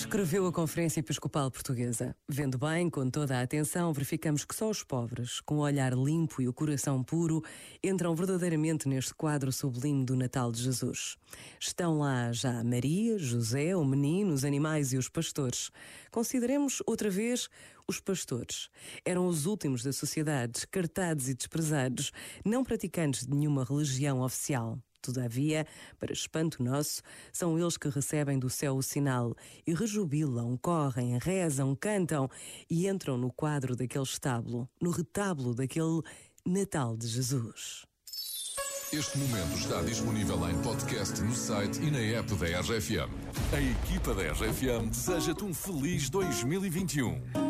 Escreveu a Conferência Episcopal Portuguesa. Vendo bem, com toda a atenção, verificamos que só os pobres, com o olhar limpo e o coração puro, entram verdadeiramente neste quadro sublime do Natal de Jesus. Estão lá já Maria, José, o menino, os animais e os pastores. Consideremos outra vez os pastores. Eram os últimos da sociedade, descartados e desprezados, não praticantes de nenhuma religião oficial. Todavia, para espanto nosso, são eles que recebem do céu o sinal e rejubilam, correm, rezam, cantam e entram no quadro daquele estábulo, no retábulo daquele Natal de Jesus. Este momento está disponível em podcast no site e na app da RFM. A equipa da RFM deseja-te um feliz 2021.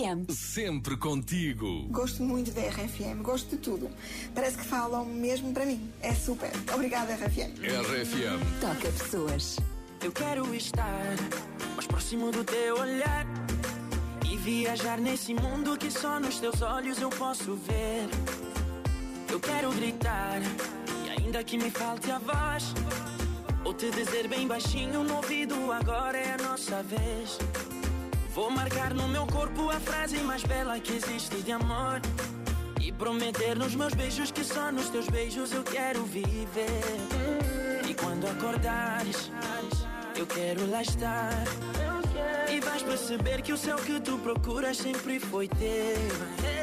RFM. Sempre contigo. Gosto muito da RFM, gosto de tudo. Parece que falam mesmo para mim. É super. Obrigada, RFM. RFM. Toca pessoas. Eu quero estar mais próximo do teu olhar e viajar nesse mundo que só nos teus olhos eu posso ver. Eu quero gritar e ainda que me falte a voz, ou te dizer bem baixinho no ouvido agora é a nossa vez. Vou marcar no meu corpo a frase mais bela que existe de amor. E prometer nos meus beijos que só nos teus beijos eu quero viver. E quando acordares, eu quero lá estar. E vais perceber que o céu que tu procuras sempre foi teu.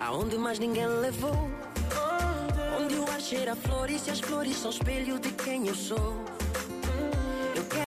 Aonde mais ninguém levou. Onde o ar cheira a flores e as flores são espelho de quem eu sou.